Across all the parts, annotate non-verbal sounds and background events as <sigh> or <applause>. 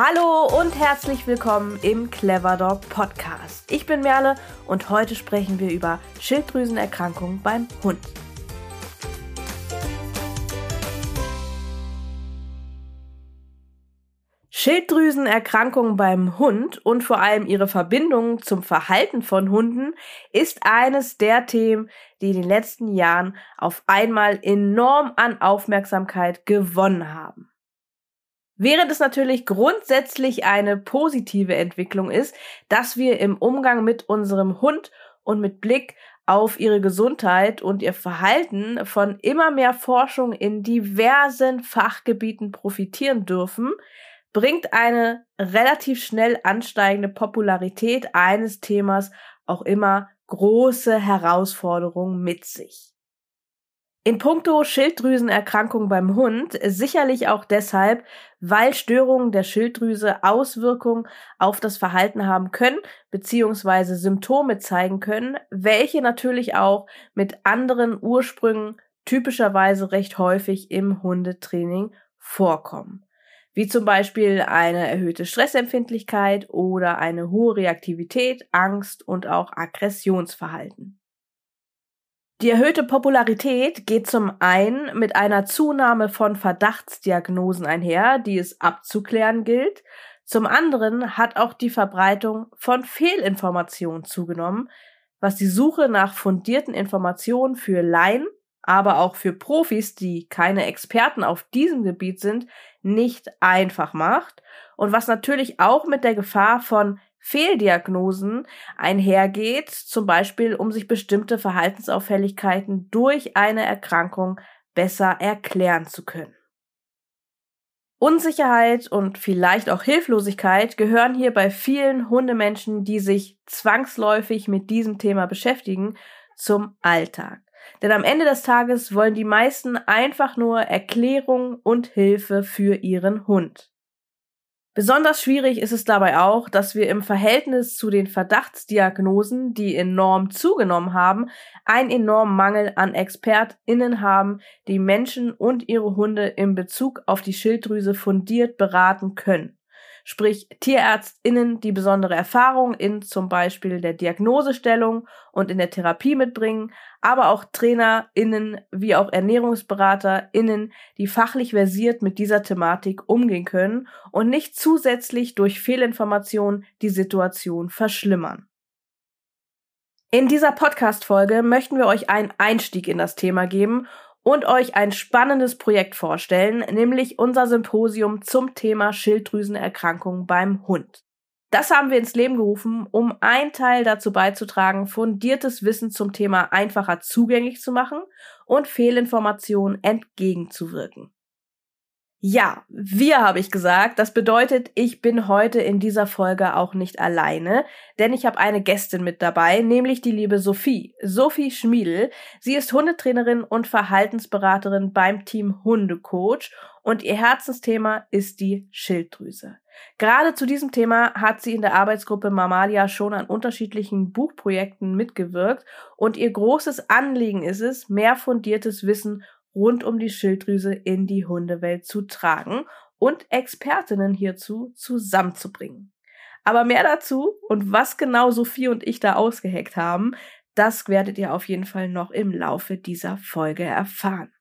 Hallo und herzlich willkommen im Clever Dog Podcast. Ich bin Merle und heute sprechen wir über Schilddrüsenerkrankungen beim Hund. Schilddrüsenerkrankungen beim Hund und vor allem ihre Verbindung zum Verhalten von Hunden ist eines der Themen, die in den letzten Jahren auf einmal enorm an Aufmerksamkeit gewonnen haben. Während es natürlich grundsätzlich eine positive Entwicklung ist, dass wir im Umgang mit unserem Hund und mit Blick auf ihre Gesundheit und ihr Verhalten von immer mehr Forschung in diversen Fachgebieten profitieren dürfen, bringt eine relativ schnell ansteigende Popularität eines Themas auch immer große Herausforderungen mit sich. In puncto Schilddrüsenerkrankung beim Hund sicherlich auch deshalb, weil Störungen der Schilddrüse Auswirkungen auf das Verhalten haben können beziehungsweise Symptome zeigen können, welche natürlich auch mit anderen Ursprüngen typischerweise recht häufig im Hundetraining vorkommen. Wie zum Beispiel eine erhöhte Stressempfindlichkeit oder eine hohe Reaktivität, Angst und auch Aggressionsverhalten. Die erhöhte Popularität geht zum einen mit einer Zunahme von Verdachtsdiagnosen einher, die es abzuklären gilt. Zum anderen hat auch die Verbreitung von Fehlinformationen zugenommen, was die Suche nach fundierten Informationen für Laien, aber auch für Profis, die keine Experten auf diesem Gebiet sind, nicht einfach macht und was natürlich auch mit der Gefahr von Fehldiagnosen einhergeht, zum Beispiel um sich bestimmte Verhaltensauffälligkeiten durch eine Erkrankung besser erklären zu können. Unsicherheit und vielleicht auch Hilflosigkeit gehören hier bei vielen Hundemenschen, die sich zwangsläufig mit diesem Thema beschäftigen, zum Alltag. Denn am Ende des Tages wollen die meisten einfach nur Erklärung und Hilfe für ihren Hund. Besonders schwierig ist es dabei auch, dass wir im Verhältnis zu den Verdachtsdiagnosen, die enorm zugenommen haben, einen enormen Mangel an ExpertInnen haben, die Menschen und ihre Hunde in Bezug auf die Schilddrüse fundiert beraten können sprich TierärztInnen, die besondere Erfahrung in zum Beispiel der Diagnosestellung und in der Therapie mitbringen, aber auch TrainerInnen wie auch ErnährungsberaterInnen, die fachlich versiert mit dieser Thematik umgehen können und nicht zusätzlich durch Fehlinformationen die Situation verschlimmern. In dieser Podcast-Folge möchten wir euch einen Einstieg in das Thema geben und euch ein spannendes Projekt vorstellen, nämlich unser Symposium zum Thema Schilddrüsenerkrankungen beim Hund. Das haben wir ins Leben gerufen, um ein Teil dazu beizutragen, fundiertes Wissen zum Thema einfacher zugänglich zu machen und Fehlinformationen entgegenzuwirken. Ja, wir habe ich gesagt. Das bedeutet, ich bin heute in dieser Folge auch nicht alleine, denn ich habe eine Gästin mit dabei, nämlich die liebe Sophie. Sophie Schmiedel. Sie ist Hundetrainerin und Verhaltensberaterin beim Team Hundecoach und ihr Herzensthema ist die Schilddrüse. Gerade zu diesem Thema hat sie in der Arbeitsgruppe Mamalia schon an unterschiedlichen Buchprojekten mitgewirkt und ihr großes Anliegen ist es, mehr fundiertes Wissen rund um die Schilddrüse in die Hundewelt zu tragen und Expertinnen hierzu zusammenzubringen. Aber mehr dazu und was genau Sophie und ich da ausgeheckt haben, das werdet ihr auf jeden Fall noch im Laufe dieser Folge erfahren.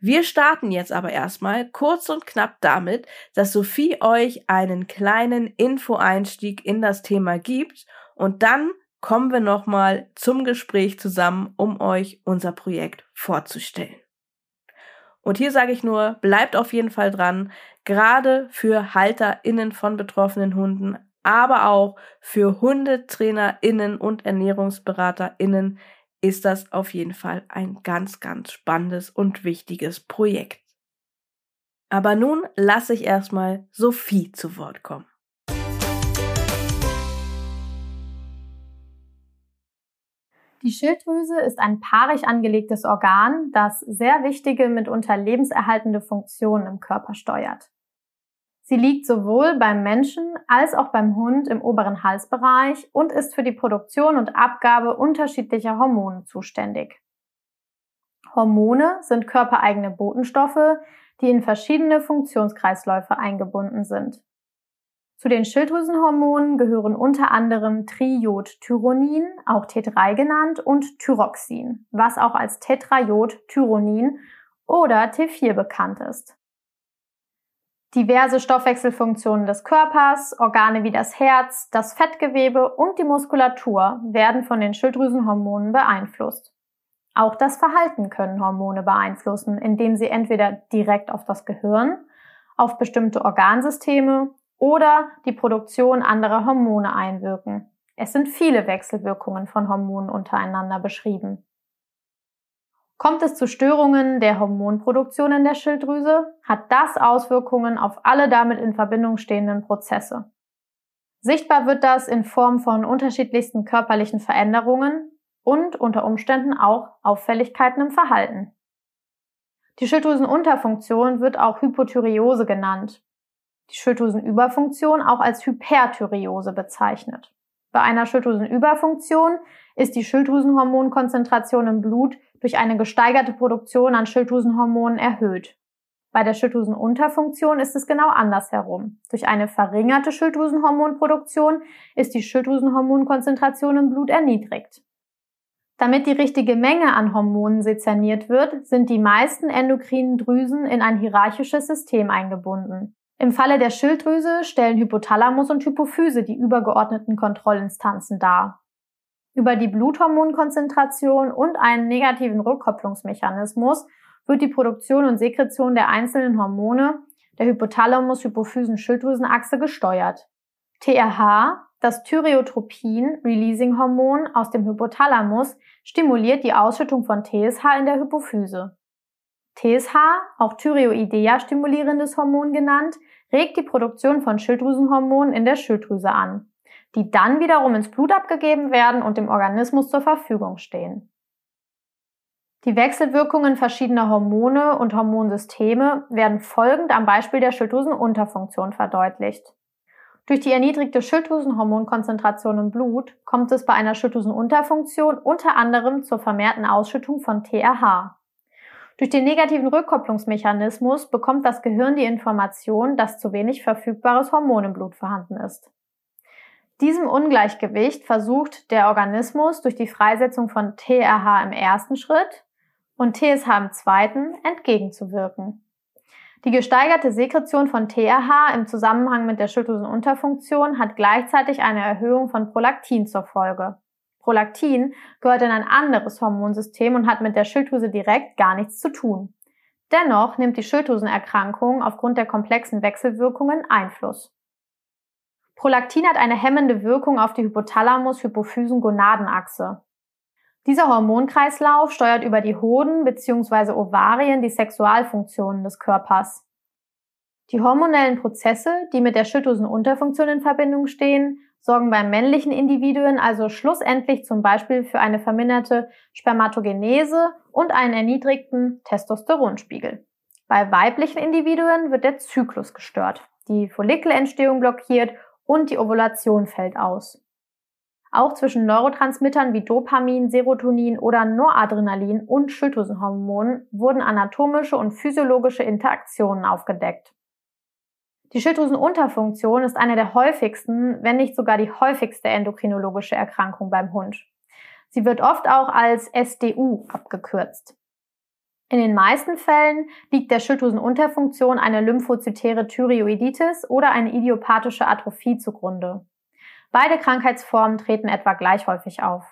Wir starten jetzt aber erstmal kurz und knapp damit, dass Sophie euch einen kleinen Info-Einstieg in das Thema gibt und dann kommen wir nochmal zum Gespräch zusammen, um euch unser Projekt vorzustellen. Und hier sage ich nur, bleibt auf jeden Fall dran, gerade für HalterInnen von betroffenen Hunden, aber auch für HundetrainerInnen und ErnährungsberaterInnen ist das auf jeden Fall ein ganz, ganz spannendes und wichtiges Projekt. Aber nun lasse ich erstmal Sophie zu Wort kommen. Die Schilddrüse ist ein paarig angelegtes Organ, das sehr wichtige, mitunter lebenserhaltende Funktionen im Körper steuert. Sie liegt sowohl beim Menschen als auch beim Hund im oberen Halsbereich und ist für die Produktion und Abgabe unterschiedlicher Hormone zuständig. Hormone sind körpereigene Botenstoffe, die in verschiedene Funktionskreisläufe eingebunden sind. Zu den Schilddrüsenhormonen gehören unter anderem Triiodtyronin, auch T3 genannt, und Thyroxin, was auch als Tetraiodtyronin oder T4 bekannt ist. Diverse Stoffwechselfunktionen des Körpers, Organe wie das Herz, das Fettgewebe und die Muskulatur werden von den Schilddrüsenhormonen beeinflusst. Auch das Verhalten können Hormone beeinflussen, indem sie entweder direkt auf das Gehirn, auf bestimmte Organsysteme oder die Produktion anderer Hormone einwirken. Es sind viele Wechselwirkungen von Hormonen untereinander beschrieben. Kommt es zu Störungen der Hormonproduktion in der Schilddrüse, hat das Auswirkungen auf alle damit in Verbindung stehenden Prozesse. Sichtbar wird das in Form von unterschiedlichsten körperlichen Veränderungen und unter Umständen auch Auffälligkeiten im Verhalten. Die Schilddrüsenunterfunktion wird auch Hypothyreose genannt. Die Schilddrüsenüberfunktion auch als Hyperthyreose bezeichnet. Bei einer Schilddrüsenüberfunktion ist die Schilddrüsenhormonkonzentration im Blut durch eine gesteigerte Produktion an Schilddrüsenhormonen erhöht. Bei der Schilddrüsenunterfunktion ist es genau andersherum. Durch eine verringerte Schilddrüsenhormonproduktion ist die Schilddrüsenhormonkonzentration im Blut erniedrigt. Damit die richtige Menge an Hormonen sezerniert wird, sind die meisten endokrinen Drüsen in ein hierarchisches System eingebunden. Im Falle der Schilddrüse stellen Hypothalamus und Hypophyse die übergeordneten Kontrollinstanzen dar. Über die Bluthormonkonzentration und einen negativen Rückkopplungsmechanismus wird die Produktion und Sekretion der einzelnen Hormone der Hypothalamus-Hypophysen-Schilddrüsenachse gesteuert. TRH, das Thyreotropin-Releasing-Hormon aus dem Hypothalamus, stimuliert die Ausschüttung von TSH in der Hypophyse. TSH, auch Thyreoidea stimulierendes Hormon genannt, regt die Produktion von Schilddrüsenhormonen in der Schilddrüse an, die dann wiederum ins Blut abgegeben werden und dem Organismus zur Verfügung stehen. Die Wechselwirkungen verschiedener Hormone und Hormonsysteme werden folgend am Beispiel der Schilddrüsenunterfunktion verdeutlicht. Durch die erniedrigte Schilddrüsenhormonkonzentration im Blut kommt es bei einer Schilddrüsenunterfunktion unter anderem zur vermehrten Ausschüttung von TRH. Durch den negativen Rückkopplungsmechanismus bekommt das Gehirn die Information, dass zu wenig verfügbares Hormon im Blut vorhanden ist. Diesem Ungleichgewicht versucht der Organismus durch die Freisetzung von TRH im ersten Schritt und TSH im zweiten entgegenzuwirken. Die gesteigerte Sekretion von TRH im Zusammenhang mit der Schilddrüsenunterfunktion hat gleichzeitig eine Erhöhung von Prolaktin zur Folge. Prolaktin gehört in ein anderes Hormonsystem und hat mit der Schilddrüse direkt gar nichts zu tun. Dennoch nimmt die Schilddrüsenerkrankung aufgrund der komplexen Wechselwirkungen Einfluss. Prolaktin hat eine hemmende Wirkung auf die Hypothalamus-Hypophysen-Gonadenachse. Dieser Hormonkreislauf steuert über die Hoden bzw. Ovarien die Sexualfunktionen des Körpers. Die hormonellen Prozesse, die mit der Schilddrüsenunterfunktion in Verbindung stehen, sorgen bei männlichen Individuen also schlussendlich zum Beispiel für eine verminderte Spermatogenese und einen erniedrigten Testosteronspiegel. Bei weiblichen Individuen wird der Zyklus gestört, die Follikelentstehung blockiert und die Ovulation fällt aus. Auch zwischen Neurotransmittern wie Dopamin, Serotonin oder Noradrenalin und Schilddrüsenhormonen wurden anatomische und physiologische Interaktionen aufgedeckt. Die Schilddrüsenunterfunktion ist eine der häufigsten, wenn nicht sogar die häufigste endokrinologische Erkrankung beim Hund. Sie wird oft auch als SDU abgekürzt. In den meisten Fällen liegt der Schilddrüsenunterfunktion eine lymphozytäre Thyreoiditis oder eine idiopathische Atrophie zugrunde. Beide Krankheitsformen treten etwa gleich häufig auf.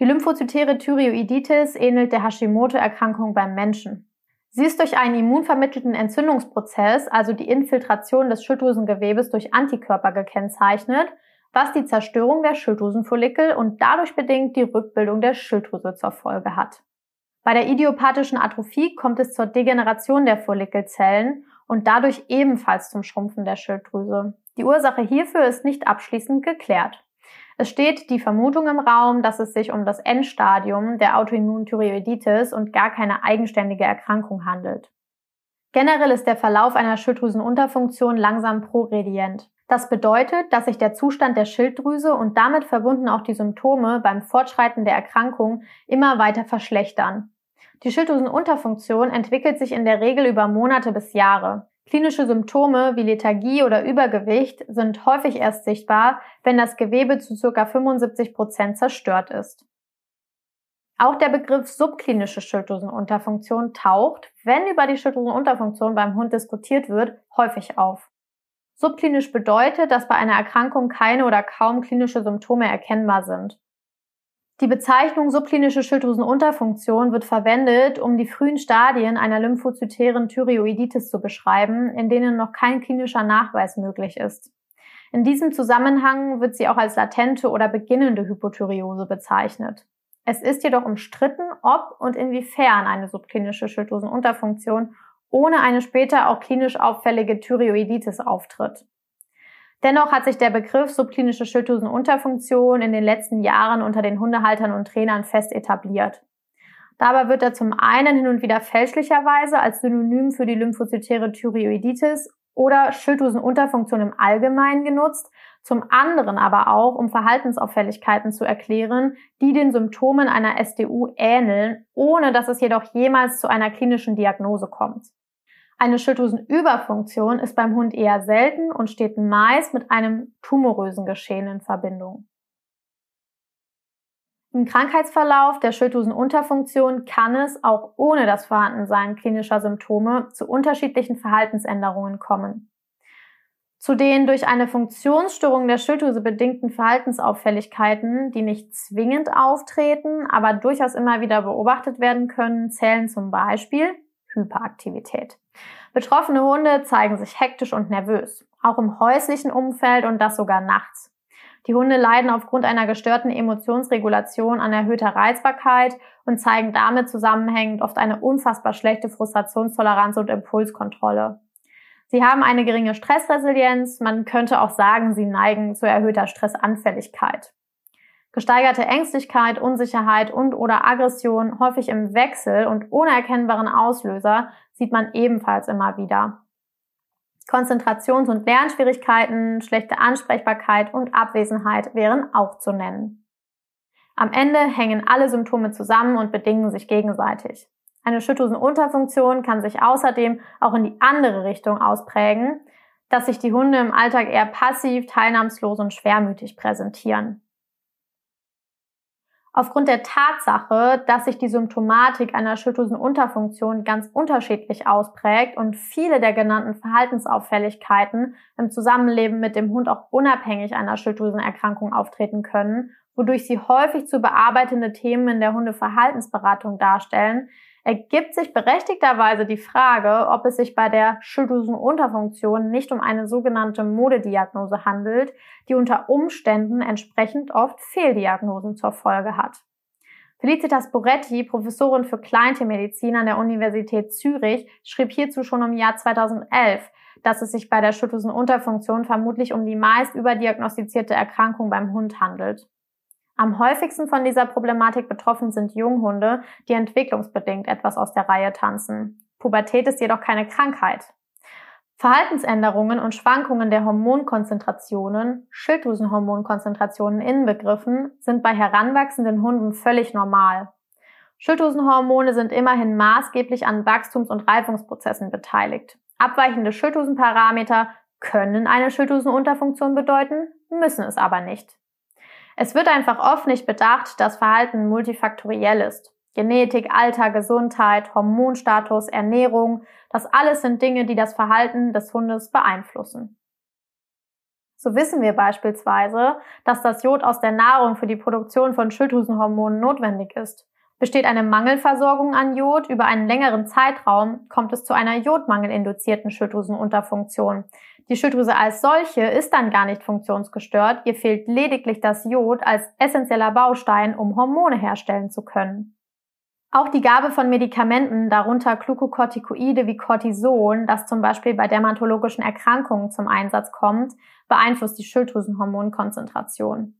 Die lymphozytäre Thyreoiditis ähnelt der Hashimoto-Erkrankung beim Menschen. Sie ist durch einen immunvermittelten Entzündungsprozess, also die Infiltration des Schilddrüsengewebes durch Antikörper gekennzeichnet, was die Zerstörung der Schilddrüsenfollikel und dadurch bedingt die Rückbildung der Schilddrüse zur Folge hat. Bei der idiopathischen Atrophie kommt es zur Degeneration der Follikelzellen und dadurch ebenfalls zum Schrumpfen der Schilddrüse. Die Ursache hierfür ist nicht abschließend geklärt. Es steht die Vermutung im Raum, dass es sich um das Endstadium der Autoimmunthyreoiditis und gar keine eigenständige Erkrankung handelt. Generell ist der Verlauf einer Schilddrüsenunterfunktion langsam progredient. Das bedeutet, dass sich der Zustand der Schilddrüse und damit verbunden auch die Symptome beim Fortschreiten der Erkrankung immer weiter verschlechtern. Die Schilddrüsenunterfunktion entwickelt sich in der Regel über Monate bis Jahre. Klinische Symptome wie Lethargie oder Übergewicht sind häufig erst sichtbar, wenn das Gewebe zu ca. 75 Prozent zerstört ist. Auch der Begriff subklinische Schilddrüsenunterfunktion taucht, wenn über die Schilddrüsenunterfunktion beim Hund diskutiert wird, häufig auf. Subklinisch bedeutet, dass bei einer Erkrankung keine oder kaum klinische Symptome erkennbar sind. Die Bezeichnung subklinische Schilddrüsenunterfunktion wird verwendet, um die frühen Stadien einer lymphozytären Thyreoiditis zu beschreiben, in denen noch kein klinischer Nachweis möglich ist. In diesem Zusammenhang wird sie auch als latente oder beginnende Hypothyreose bezeichnet. Es ist jedoch umstritten, ob und inwiefern eine subklinische Schilddrüsenunterfunktion ohne eine später auch klinisch auffällige Thyreoiditis auftritt. Dennoch hat sich der Begriff subklinische Schilddrüsenunterfunktion in den letzten Jahren unter den Hundehaltern und Trainern fest etabliert. Dabei wird er zum einen hin und wieder fälschlicherweise als Synonym für die lymphozytäre Thyreoiditis oder Schilddrüsenunterfunktion im Allgemeinen genutzt, zum anderen aber auch, um Verhaltensauffälligkeiten zu erklären, die den Symptomen einer SDU ähneln, ohne dass es jedoch jemals zu einer klinischen Diagnose kommt. Eine Schilddrüsenüberfunktion ist beim Hund eher selten und steht meist mit einem tumorösen Geschehen in Verbindung. Im Krankheitsverlauf der Schilddrüsenunterfunktion kann es auch ohne das Vorhandensein klinischer Symptome zu unterschiedlichen Verhaltensänderungen kommen. Zu den durch eine Funktionsstörung der Schilddrüse bedingten Verhaltensauffälligkeiten, die nicht zwingend auftreten, aber durchaus immer wieder beobachtet werden können, zählen zum Beispiel Hyperaktivität. Betroffene Hunde zeigen sich hektisch und nervös, auch im häuslichen Umfeld und das sogar nachts. Die Hunde leiden aufgrund einer gestörten Emotionsregulation an erhöhter Reizbarkeit und zeigen damit zusammenhängend oft eine unfassbar schlechte Frustrationstoleranz und Impulskontrolle. Sie haben eine geringe Stressresilienz, man könnte auch sagen, sie neigen zu erhöhter Stressanfälligkeit. Gesteigerte Ängstlichkeit, Unsicherheit und oder Aggression, häufig im Wechsel und ohne erkennbaren Auslöser, sieht man ebenfalls immer wieder. Konzentrations- und Lernschwierigkeiten, schlechte Ansprechbarkeit und Abwesenheit wären auch zu nennen. Am Ende hängen alle Symptome zusammen und bedingen sich gegenseitig. Eine Schilddrüsenunterfunktion kann sich außerdem auch in die andere Richtung ausprägen, dass sich die Hunde im Alltag eher passiv, teilnahmslos und schwermütig präsentieren. Aufgrund der Tatsache, dass sich die Symptomatik einer Schilddrüsenunterfunktion ganz unterschiedlich ausprägt und viele der genannten Verhaltensauffälligkeiten im Zusammenleben mit dem Hund auch unabhängig einer Schilddrüsenerkrankung auftreten können, wodurch sie häufig zu bearbeitende Themen in der Hundeverhaltensberatung darstellen, ergibt sich berechtigterweise die Frage, ob es sich bei der Schilddrüsenunterfunktion nicht um eine sogenannte Modediagnose handelt, die unter Umständen entsprechend oft Fehldiagnosen zur Folge hat. Felicitas Boretti, Professorin für Kleintiermedizin an der Universität Zürich, schrieb hierzu schon im Jahr 2011, dass es sich bei der Schilddrüsenunterfunktion vermutlich um die meist überdiagnostizierte Erkrankung beim Hund handelt. Am häufigsten von dieser Problematik betroffen sind Junghunde, die entwicklungsbedingt etwas aus der Reihe tanzen. Pubertät ist jedoch keine Krankheit. Verhaltensänderungen und Schwankungen der Hormonkonzentrationen, Schilddrüsenhormonkonzentrationen inbegriffen, sind bei heranwachsenden Hunden völlig normal. Schilddrüsenhormone sind immerhin maßgeblich an Wachstums- und Reifungsprozessen beteiligt. Abweichende Schilddrüsenparameter können eine Schilddrüsenunterfunktion bedeuten, müssen es aber nicht. Es wird einfach oft nicht bedacht, dass Verhalten multifaktoriell ist. Genetik, Alter, Gesundheit, Hormonstatus, Ernährung, das alles sind Dinge, die das Verhalten des Hundes beeinflussen. So wissen wir beispielsweise, dass das Jod aus der Nahrung für die Produktion von Schilddrüsenhormonen notwendig ist. Besteht eine Mangelversorgung an Jod über einen längeren Zeitraum, kommt es zu einer jodmangelinduzierten Schilddrüsenunterfunktion. Die Schilddrüse als solche ist dann gar nicht funktionsgestört, ihr fehlt lediglich das Jod als essentieller Baustein, um Hormone herstellen zu können. Auch die Gabe von Medikamenten, darunter Glukokortikoide wie Cortison, das zum Beispiel bei dermatologischen Erkrankungen zum Einsatz kommt, beeinflusst die Schilddrüsenhormonkonzentration.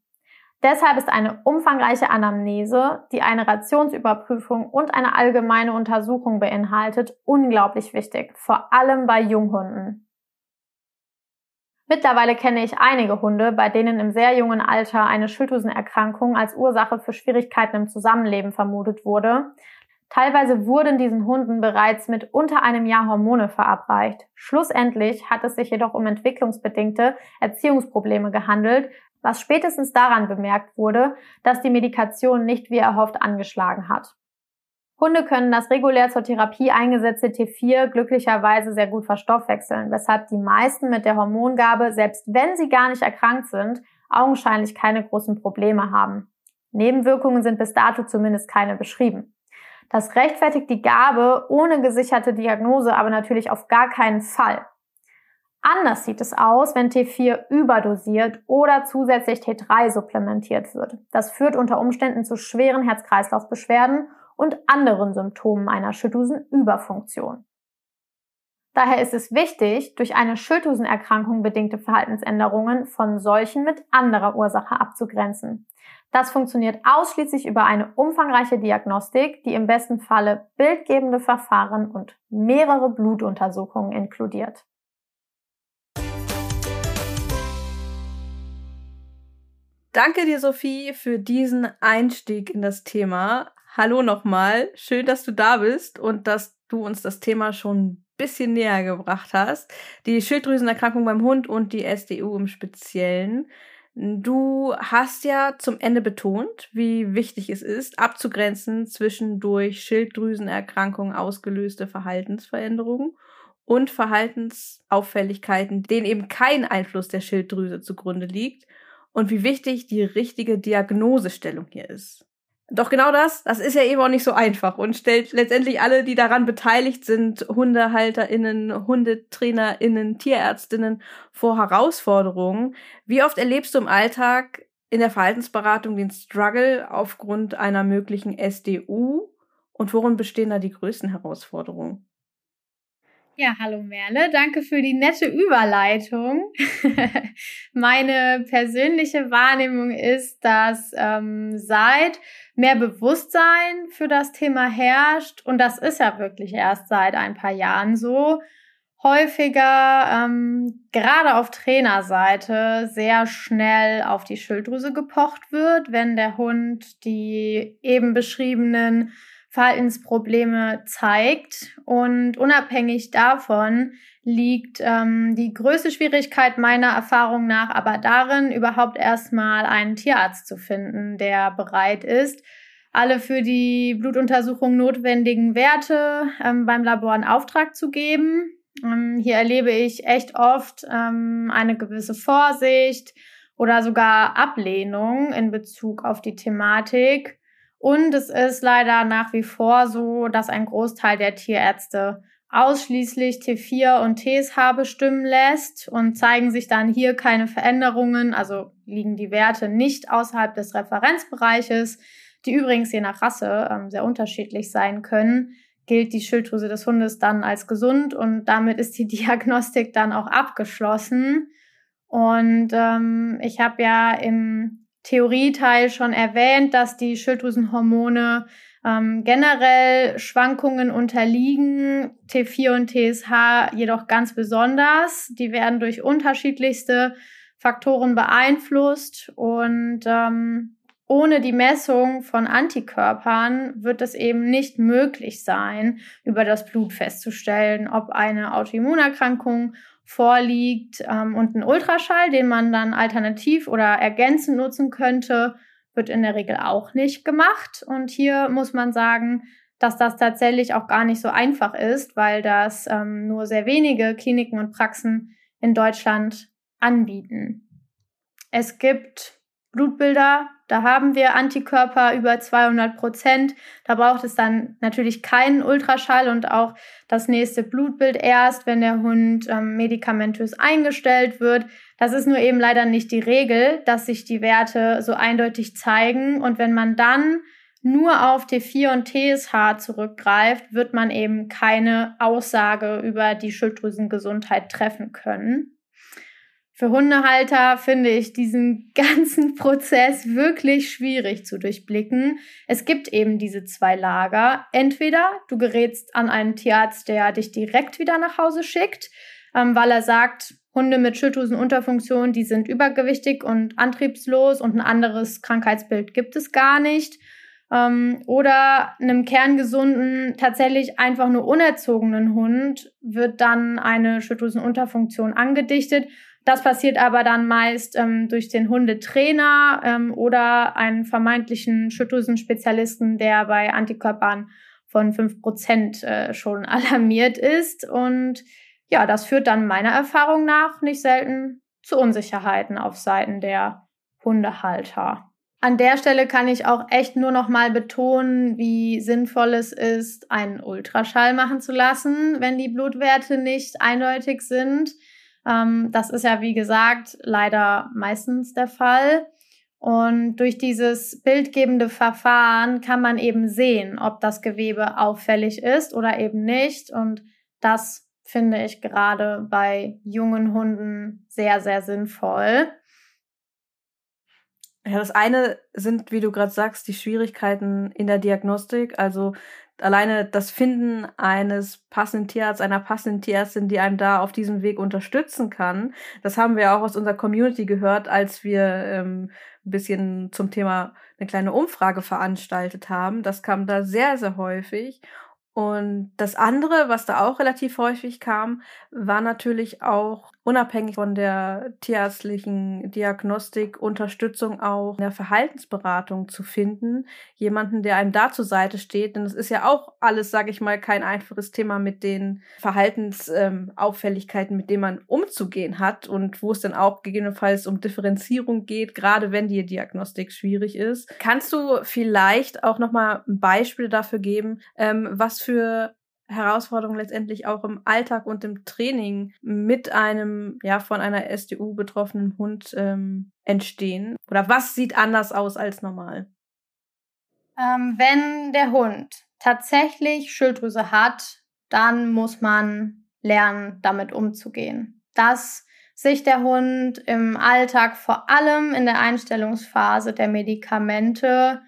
Deshalb ist eine umfangreiche Anamnese, die eine Rationsüberprüfung und eine allgemeine Untersuchung beinhaltet, unglaublich wichtig, vor allem bei Junghunden. Mittlerweile kenne ich einige Hunde, bei denen im sehr jungen Alter eine Schilddrüsenerkrankung als Ursache für Schwierigkeiten im Zusammenleben vermutet wurde. Teilweise wurden diesen Hunden bereits mit unter einem Jahr Hormone verabreicht. Schlussendlich hat es sich jedoch um entwicklungsbedingte Erziehungsprobleme gehandelt, was spätestens daran bemerkt wurde, dass die Medikation nicht wie erhofft angeschlagen hat. Hunde können das regulär zur Therapie eingesetzte T4 glücklicherweise sehr gut verstoffwechseln, weshalb die meisten mit der Hormongabe, selbst wenn sie gar nicht erkrankt sind, augenscheinlich keine großen Probleme haben. Nebenwirkungen sind bis dato zumindest keine beschrieben. Das rechtfertigt die Gabe ohne gesicherte Diagnose aber natürlich auf gar keinen Fall. Anders sieht es aus, wenn T4 überdosiert oder zusätzlich T3 supplementiert wird. Das führt unter Umständen zu schweren Herz-Kreislauf-Beschwerden und anderen Symptomen einer Schilddrüsenüberfunktion. Daher ist es wichtig, durch eine Schilddrüsenerkrankung bedingte Verhaltensänderungen von solchen mit anderer Ursache abzugrenzen. Das funktioniert ausschließlich über eine umfangreiche Diagnostik, die im besten Falle bildgebende Verfahren und mehrere Blutuntersuchungen inkludiert. Danke dir, Sophie, für diesen Einstieg in das Thema. Hallo nochmal. Schön, dass du da bist und dass du uns das Thema schon ein bisschen näher gebracht hast. Die Schilddrüsenerkrankung beim Hund und die SDU im Speziellen. Du hast ja zum Ende betont, wie wichtig es ist, abzugrenzen zwischen durch Schilddrüsenerkrankungen ausgelöste Verhaltensveränderungen und Verhaltensauffälligkeiten, denen eben kein Einfluss der Schilddrüse zugrunde liegt und wie wichtig die richtige Diagnosestellung hier ist. Doch genau das, das ist ja eben auch nicht so einfach und stellt letztendlich alle, die daran beteiligt sind, HundehalterInnen, HundetrainerInnen, Tierärztinnen vor Herausforderungen. Wie oft erlebst du im Alltag in der Verhaltensberatung den Struggle aufgrund einer möglichen SDU und worin bestehen da die größten Herausforderungen? Ja, hallo Merle, danke für die nette Überleitung. <laughs> Meine persönliche Wahrnehmung ist, dass ähm, seit mehr Bewusstsein für das Thema herrscht, und das ist ja wirklich erst seit ein paar Jahren so, häufiger ähm, gerade auf Trainerseite sehr schnell auf die Schilddrüse gepocht wird, wenn der Hund die eben beschriebenen Verhaltensprobleme zeigt. Und unabhängig davon liegt ähm, die größte Schwierigkeit meiner Erfahrung nach aber darin, überhaupt erstmal einen Tierarzt zu finden, der bereit ist, alle für die Blutuntersuchung notwendigen Werte ähm, beim Labor in Auftrag zu geben. Ähm, hier erlebe ich echt oft ähm, eine gewisse Vorsicht oder sogar Ablehnung in Bezug auf die Thematik. Und es ist leider nach wie vor so, dass ein Großteil der Tierärzte ausschließlich T4 und TSH bestimmen lässt und zeigen sich dann hier keine Veränderungen, also liegen die Werte nicht außerhalb des Referenzbereiches, die übrigens je nach Rasse ähm, sehr unterschiedlich sein können, gilt die Schilddrüse des Hundes dann als gesund und damit ist die <laughs> Diagnostik dann auch abgeschlossen. Und ähm, ich habe ja im Theorieteil schon erwähnt, dass die Schilddrüsenhormone ähm, generell Schwankungen unterliegen, T4 und TSH jedoch ganz besonders. Die werden durch unterschiedlichste Faktoren beeinflusst und ähm, ohne die Messung von Antikörpern wird es eben nicht möglich sein, über das Blut festzustellen, ob eine Autoimmunerkrankung vorliegt ähm, und ein Ultraschall, den man dann alternativ oder ergänzend nutzen könnte, wird in der Regel auch nicht gemacht. Und hier muss man sagen, dass das tatsächlich auch gar nicht so einfach ist, weil das ähm, nur sehr wenige Kliniken und Praxen in Deutschland anbieten. Es gibt Blutbilder, da haben wir Antikörper über 200 Prozent. Da braucht es dann natürlich keinen Ultraschall und auch das nächste Blutbild erst, wenn der Hund ähm, medikamentös eingestellt wird. Das ist nur eben leider nicht die Regel, dass sich die Werte so eindeutig zeigen. Und wenn man dann nur auf T4 und TSH zurückgreift, wird man eben keine Aussage über die Schilddrüsengesundheit treffen können. Für Hundehalter finde ich diesen <laughs> ganzen Prozess wirklich schwierig zu durchblicken. Es gibt eben diese zwei Lager. Entweder du gerätst an einen Tierarzt, der dich direkt wieder nach Hause schickt, ähm, weil er sagt, Hunde mit Schilddrüsenunterfunktion, die sind übergewichtig und antriebslos und ein anderes Krankheitsbild gibt es gar nicht. ähm, oder einem kerngesunden, tatsächlich einfach nur unerzogenen Hund wird dann eine Schilddrüsenunterfunktion angedichtet. Das passiert aber dann meist ähm, durch den Hundetrainer ähm, oder einen vermeintlichen Schilddrüsenspezialisten, der bei Antikörpern von fünf Prozent äh, schon <laughs> alarmiert ist. Und ja, das führt dann meiner Erfahrung nach nicht selten zu Unsicherheiten auf Seiten der Hundehalter. An der Stelle kann ich auch echt nur noch mal betonen, wie sinnvoll es ist, einen Ultraschall machen zu lassen, wenn die Blutwerte nicht eindeutig sind. Ähm, das ist ja, wie gesagt, leider meistens der Fall. Und durch dieses bildgebende Verfahren kann man eben sehen, ob das Gewebe auffällig ist oder eben nicht. Und das finde ich gerade bei jungen Hunden sehr, sehr sinnvoll. Ja, das eine sind, wie du gerade sagst, die Schwierigkeiten in der Diagnostik. Also alleine das Finden eines passenden Tierarztes, einer passenden Tierärztin, die einen da auf diesem Weg unterstützen kann. Das haben wir auch aus unserer Community gehört, als wir ähm, ein bisschen zum Thema eine kleine Umfrage veranstaltet haben. Das kam da sehr, sehr häufig. Und das andere, was da auch relativ häufig kam, war natürlich auch unabhängig von der tierärztlichen Diagnostik Unterstützung auch in der Verhaltensberatung zu finden. Jemanden, der einem da zur Seite steht. Denn es ist ja auch alles, sage ich mal, kein einfaches Thema mit den Verhaltensauffälligkeiten, ähm, mit denen man umzugehen hat und wo es dann auch gegebenenfalls um Differenzierung geht, gerade wenn die Diagnostik schwierig ist. Kannst du vielleicht auch nochmal ein Beispiel dafür geben, ähm, was für Herausforderungen letztendlich auch im Alltag und im Training mit einem ja von einer SDU betroffenen Hund ähm, entstehen? Oder was sieht anders aus als normal? Ähm, wenn der Hund tatsächlich Schilddrüse hat, dann muss man lernen, damit umzugehen. Dass sich der Hund im Alltag vor allem in der Einstellungsphase der Medikamente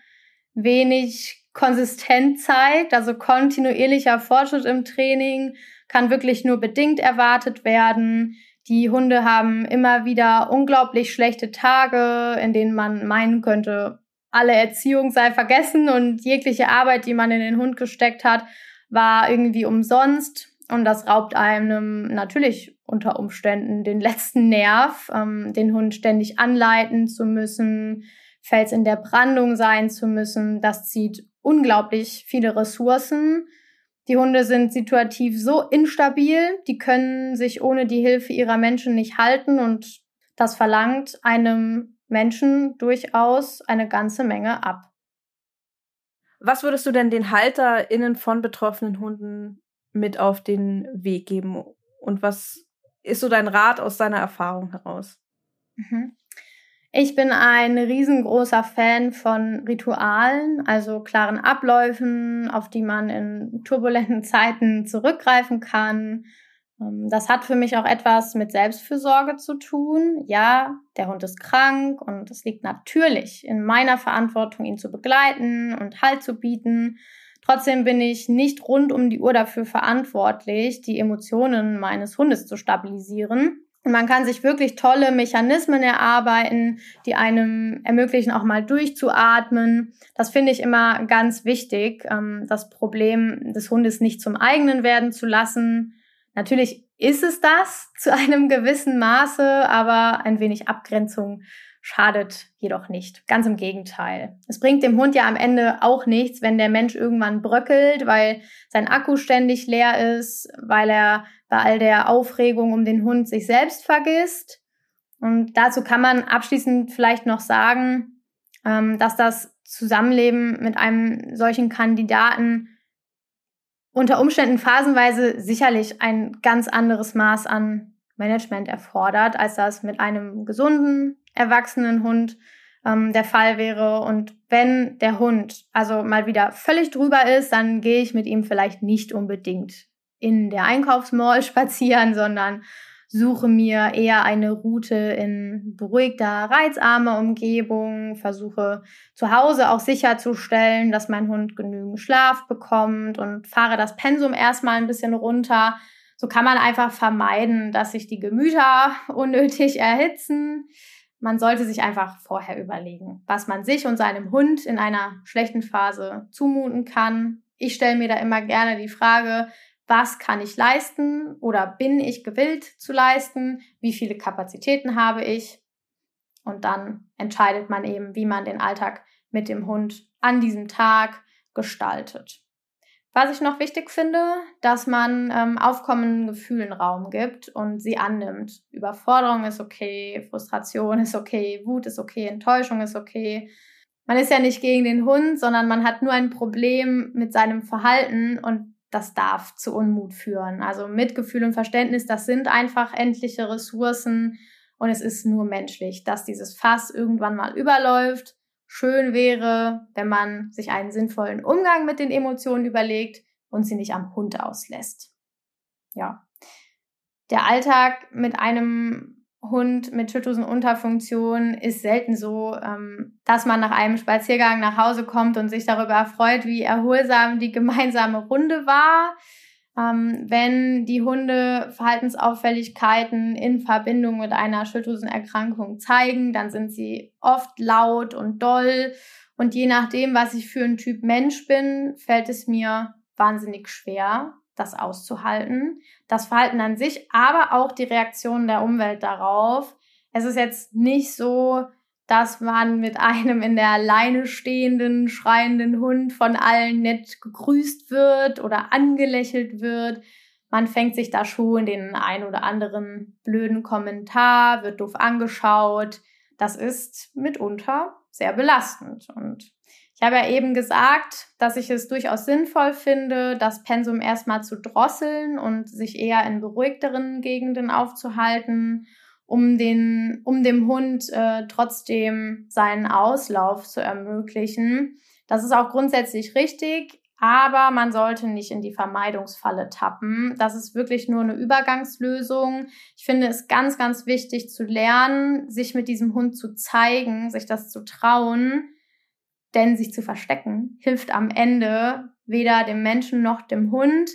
wenig konsistent zeigt, also kontinuierlicher Fortschritt im Training kann wirklich nur bedingt erwartet werden. Die Hunde haben immer wieder unglaublich schlechte Tage, in denen man meinen könnte, alle Erziehung sei vergessen und jegliche Arbeit, die man in den Hund gesteckt hat, war irgendwie umsonst. Und das raubt einem natürlich unter Umständen den letzten Nerv, ähm, den Hund ständig anleiten zu müssen, Fels in der Brandung sein zu müssen. Das zieht unglaublich viele Ressourcen. Die Hunde sind situativ so instabil, die können sich ohne die Hilfe ihrer Menschen nicht halten und das verlangt einem Menschen durchaus eine ganze Menge ab. Was würdest du denn den HalterInnen von betroffenen Hunden mit auf den Weg geben? Und was ist so dein Rat aus deiner Erfahrung heraus? Mhm. Ich bin ein riesengroßer Fan von Ritualen, also klaren Abläufen, auf die man in turbulenten <laughs> Zeiten zurückgreifen kann. Ähm, das hat für mich auch etwas mit Selbstfürsorge zu tun. Ja, der Hund ist krank und es liegt natürlich in meiner Verantwortung, ihn zu begleiten und Halt zu bieten. Trotzdem bin ich nicht rund um die Uhr dafür verantwortlich, die Emotionen meines Hundes zu stabilisieren. Man kann sich wirklich tolle Mechanismen erarbeiten, die einem ermöglichen, auch mal durchzuatmen. Das finde ich immer ganz wichtig, ähm, das Problem des Hundes nicht zum eigenen werden zu lassen. Natürlich ist es das <laughs> zu einem gewissen Maße, aber ein wenig Abgrenzung schadet jedoch nicht. Ganz im Gegenteil. Es bringt dem Hund ja am Ende auch nichts, wenn der Mensch irgendwann bröckelt, weil sein Akku ständig leer ist, weil er bei all der Aufregung um den Hund sich selbst vergisst. Und dazu kann man abschließend vielleicht noch sagen, ähm, dass das Zusammenleben mit einem solchen Kandidaten unter Umständen phasenweise sicherlich ein ganz anderes Maß an Management erfordert, als das mit einem gesunden, erwachsenen Hund ähm, der Fall wäre. Und wenn der Hund also mal wieder völlig drüber ist, dann gehe ich mit ihm vielleicht nicht unbedingt in der Einkaufsmall <laughs> spazieren, sondern suche mir eher eine Route in beruhigter, reizarmer Umgebung, versuche zu Hause auch sicherzustellen, dass mein Hund genügend Schlaf bekommt und fahre das Pensum erstmal ein bisschen runter. So kann man einfach vermeiden, dass sich die Gemüter <laughs> unnötig erhitzen. Man sollte sich einfach vorher überlegen, was man sich und seinem Hund in einer schlechten Phase zumuten kann. Ich stelle mir da immer gerne die Frage, was kann ich leisten oder bin ich gewillt zu leisten? Wie viele Kapazitäten habe ich? Und dann entscheidet man eben, wie man den Alltag mit dem Hund an diesem Tag gestaltet. Was ich noch wichtig finde, dass man ähm, aufkommenden Gefühlen Raum gibt und sie annimmt. Überforderung ist okay, Frustration ist okay, Wut ist okay, Enttäuschung ist okay. Man ist ja nicht gegen den Hund, sondern man hat nur ein Problem mit seinem Verhalten und das darf zu Unmut führen. Also Mitgefühl und Verständnis, das sind einfach endliche Ressourcen und es ist nur menschlich, dass dieses Fass irgendwann mal überläuft Schön wäre, wenn man sich einen sinnvollen Umgang mit den Emotionen überlegt und sie nicht am Hund auslässt. Ja. Der Alltag mit einem Hund mit Schilddrüsenunterfunktion ist selten so, ähm, dass man nach einem Spaziergang nach Hause kommt und sich darüber freut, wie erholsam die gemeinsame Runde war. Ähm, wenn die Hunde Verhaltensauffälligkeiten in Verbindung mit einer Schilddrüsenerkrankung zeigen, dann sind sie oft laut und doll. Und je nachdem, was ich für ein Typ Mensch bin, fällt es mir wahnsinnig schwer, das auszuhalten. Das Verhalten an sich, aber auch die Reaktion der Umwelt darauf. Es ist jetzt nicht so, dass man mit einem in der Leine stehenden, schreienden Hund von allen nett gegrüßt wird oder angelächelt wird. Man fängt sich da schon den ein oder anderen blöden Kommentar, wird doof angeschaut. Das ist mitunter sehr belastend. Und ich habe ja eben gesagt, dass ich es durchaus sinnvoll finde, das Pensum erstmal zu drosseln und sich eher in beruhigteren Gegenden aufzuhalten um den, um dem Hund äh, trotzdem seinen Auslauf zu ermöglichen. Das ist auch grundsätzlich richtig, aber man sollte nicht in die Vermeidungsfalle tappen. Das ist wirklich nur eine Übergangslösung. Ich finde es ganz, ganz wichtig zu lernen, sich mit diesem Hund zu zeigen, sich das zu trauen, denn sich zu verstecken hilft am Ende weder dem Menschen noch dem Hund.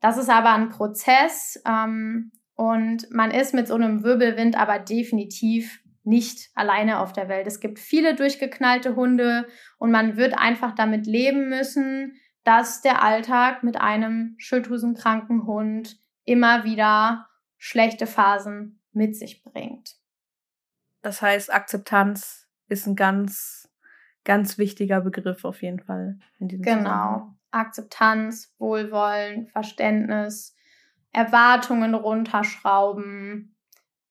Das ist aber ein Prozess. Ähm, und man ist mit so einem Wirbelwind aber definitiv nicht alleine auf der Welt. Es gibt viele durchgeknallte Hunde und man wird einfach damit leben müssen, dass der Alltag mit einem schilddrüsenkranken Hund immer wieder schlechte Phasen mit sich bringt. Das heißt, Akzeptanz ist ein ganz, ganz wichtiger Begriff auf jeden Fall. genau. Akzeptanz, Wohlwollen, Verständnis, Erwartungen runterschrauben.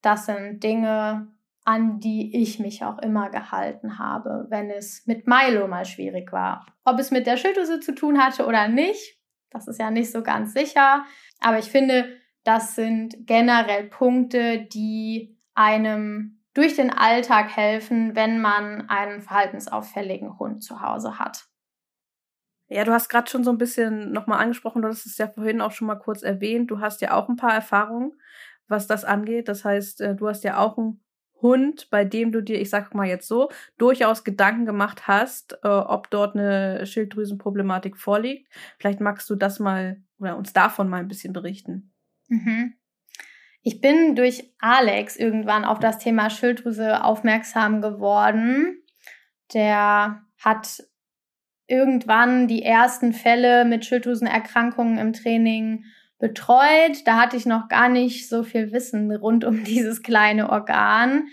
Das sind Dinge, an die ich mich auch immer gehalten habe, wenn es mit Milo mal schwierig war. Ob es mit der Schilddrüse zu tun hatte oder nicht, das ist ja nicht so ganz sicher. Aber ich finde, das sind generell Punkte, die einem durch den Alltag helfen, wenn man einen verhaltensauffälligen Hund zu Hause hat. Ja, du hast gerade schon so ein bisschen nochmal angesprochen, du hast es ja vorhin auch schon mal kurz erwähnt. Du hast ja auch ein paar Erfahrungen, was das angeht. Das heißt, äh, du hast ja auch einen Hund, bei dem du dir, ich sag mal jetzt so, durchaus Gedanken gemacht hast, äh, ob dort eine Schilddrüsenproblematik vorliegt. Vielleicht magst du das mal oder uns davon mal ein bisschen berichten. Mhm. Ich bin durch Alex irgendwann auf das Thema Schilddrüse aufmerksam geworden. Der hat irgendwann die ersten Fälle mit Schilddrüsenerkrankungen im Training betreut. Da hatte ich noch gar nicht so viel Wissen rund um <laughs> dieses kleine Organ.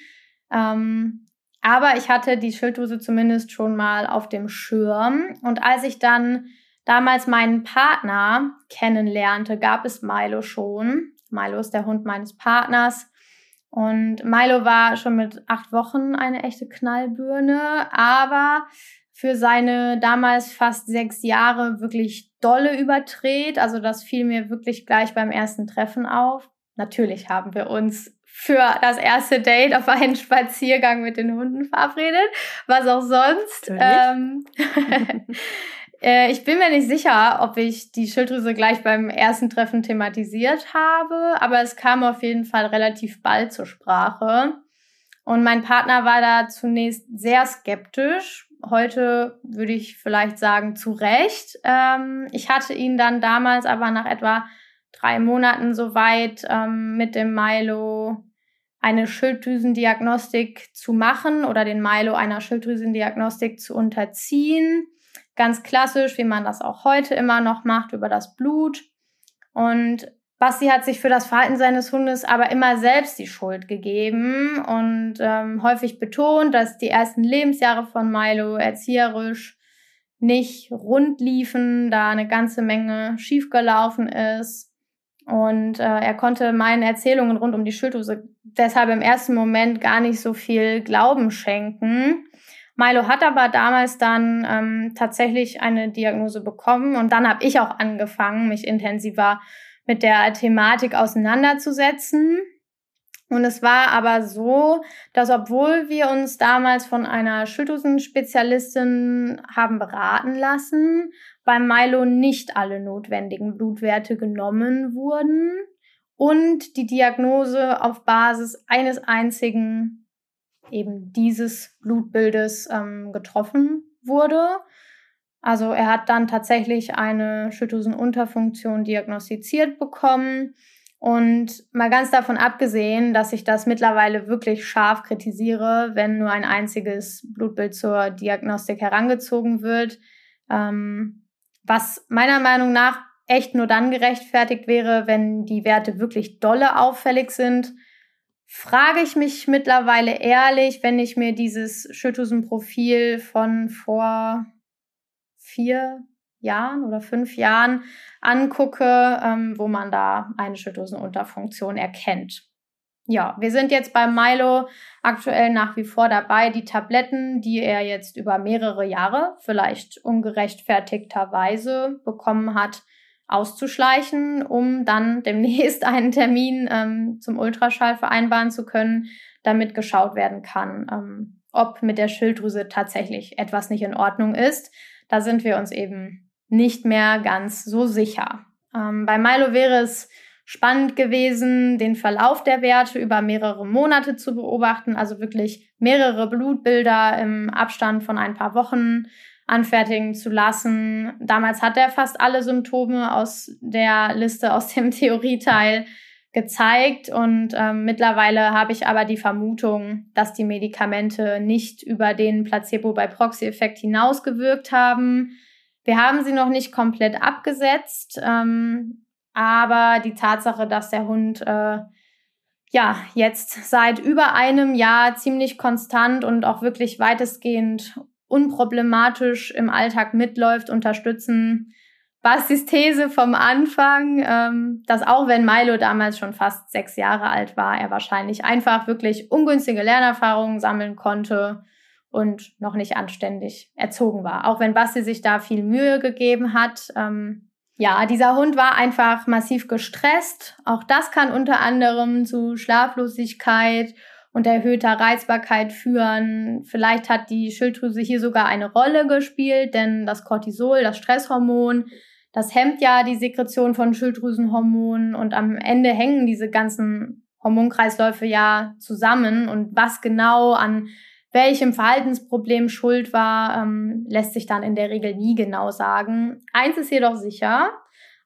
Ähm, aber ich hatte die Schilddrüse zumindest schon mal auf dem Schirm. Und als ich dann damals meinen Partner kennenlernte, gab es Milo schon. Milo ist der Hund meines Partners. Und Milo war schon mit acht Wochen eine echte Knallbirne, aber für seine damals fast sechs Jahre wirklich dolle überdreht. Also das fiel mir wirklich gleich beim ersten Treffen auf. Natürlich haben wir uns für das erste Date auf einen Spaziergang mit den Hunden verabredet. Was auch sonst. Ähm, <laughs> äh, ich bin mir nicht sicher, ob ich die Schilddrüse gleich beim ersten Treffen thematisiert habe, aber es kam auf jeden Fall relativ bald zur Sprache. Und mein Partner war da zunächst sehr skeptisch, heute würde ich vielleicht sagen, zu Recht. Ähm, ich hatte ihn dann damals aber nach etwa drei Monaten soweit ähm, mit dem Milo eine Schilddrüsendiagnostik zu machen oder den Milo einer Schilddrüsendiagnostik zu unterziehen. Ganz klassisch, wie man das auch heute immer noch macht, über das Blut. Und Basti hat sich für das Verhalten seines Hundes aber immer selbst die Schuld gegeben und ähm, häufig betont, dass die ersten Lebensjahre von Milo erzieherisch nicht rund liefen, da eine ganze Menge schiefgelaufen ist. Und äh, er konnte meinen Erzählungen rund um die Schilddrüse deshalb im ersten Moment gar nicht so viel Glauben schenken. Milo hat aber damals dann ähm, tatsächlich eine Diagnose bekommen und dann habe ich auch angefangen, mich intensiver mit der Thematik auseinanderzusetzen. Und es war aber so, dass obwohl wir uns damals von einer Schilddrüsenspezialistin haben beraten lassen, beim Milo nicht alle notwendigen Blutwerte genommen wurden und die Diagnose auf Basis eines einzigen eben dieses Blutbildes ähm, getroffen wurde. Also er hat dann tatsächlich eine Schilddrüsenunterfunktion diagnostiziert bekommen. Und mal ganz davon abgesehen, dass ich das mittlerweile wirklich scharf kritisiere, wenn nur ein einziges Blutbild zur Diagnostik herangezogen wird, ähm, was meiner Meinung nach echt nur dann gerechtfertigt wäre, wenn die Werte wirklich dolle auffällig sind, frage ich mich mittlerweile ehrlich, wenn ich mir dieses Schilddrüsenprofil von vor vier Jahren oder fünf Jahren angucke, ähm, wo man da eine Schilddrüsenunterfunktion erkennt. Ja, wir sind jetzt bei Milo aktuell nach wie vor dabei, die Tabletten, die er jetzt über mehrere Jahre, vielleicht ungerechtfertigterweise bekommen hat, auszuschleichen, um dann demnächst <laughs> einen Termin ähm, zum Ultraschall vereinbaren zu können, damit geschaut werden kann, ähm, ob mit der Schilddrüse tatsächlich etwas nicht in Ordnung ist. Da sind wir uns eben nicht mehr ganz so sicher. Ähm, bei Milo wäre es spannend gewesen, den Verlauf der Werte über mehrere Monate zu beobachten, also wirklich mehrere Blutbilder im Abstand von ein paar Wochen anfertigen zu lassen. Damals hat er fast alle Symptome aus der Liste aus dem <laughs> Theorieteil gezeigt und ähm, mittlerweile habe ich aber die Vermutung, dass die Medikamente nicht über den Placebo bei Proxy-Effekt hinausgewirkt haben. Wir haben sie noch nicht komplett abgesetzt, ähm, aber die Tatsache, dass der Hund äh, ja jetzt seit über einem Jahr ziemlich konstant und auch wirklich weitestgehend unproblematisch im Alltag mitläuft, unterstützen. Bastis These vom Anfang, ähm, dass auch wenn Milo damals schon fast sechs Jahre alt war, er wahrscheinlich einfach wirklich ungünstige Lernerfahrungen sammeln konnte und noch nicht anständig erzogen war. Auch wenn Basti sich da viel Mühe gegeben hat. Ähm, ja, dieser Hund war einfach massiv gestresst. Auch das kann unter anderem zu Schlaflosigkeit und erhöhter Reizbarkeit führen. Vielleicht hat die Schilddrüse hier sogar eine Rolle gespielt, denn das Cortisol, das Stresshormon, das hemmt ja die Sekretion von Schilddrüsenhormonen und am Ende hängen diese ganzen Hormonkreisläufe ja zusammen. Und was genau an welchem Verhaltensproblem schuld war, ähm, lässt sich dann in der Regel nie genau sagen. Eins ist jedoch sicher,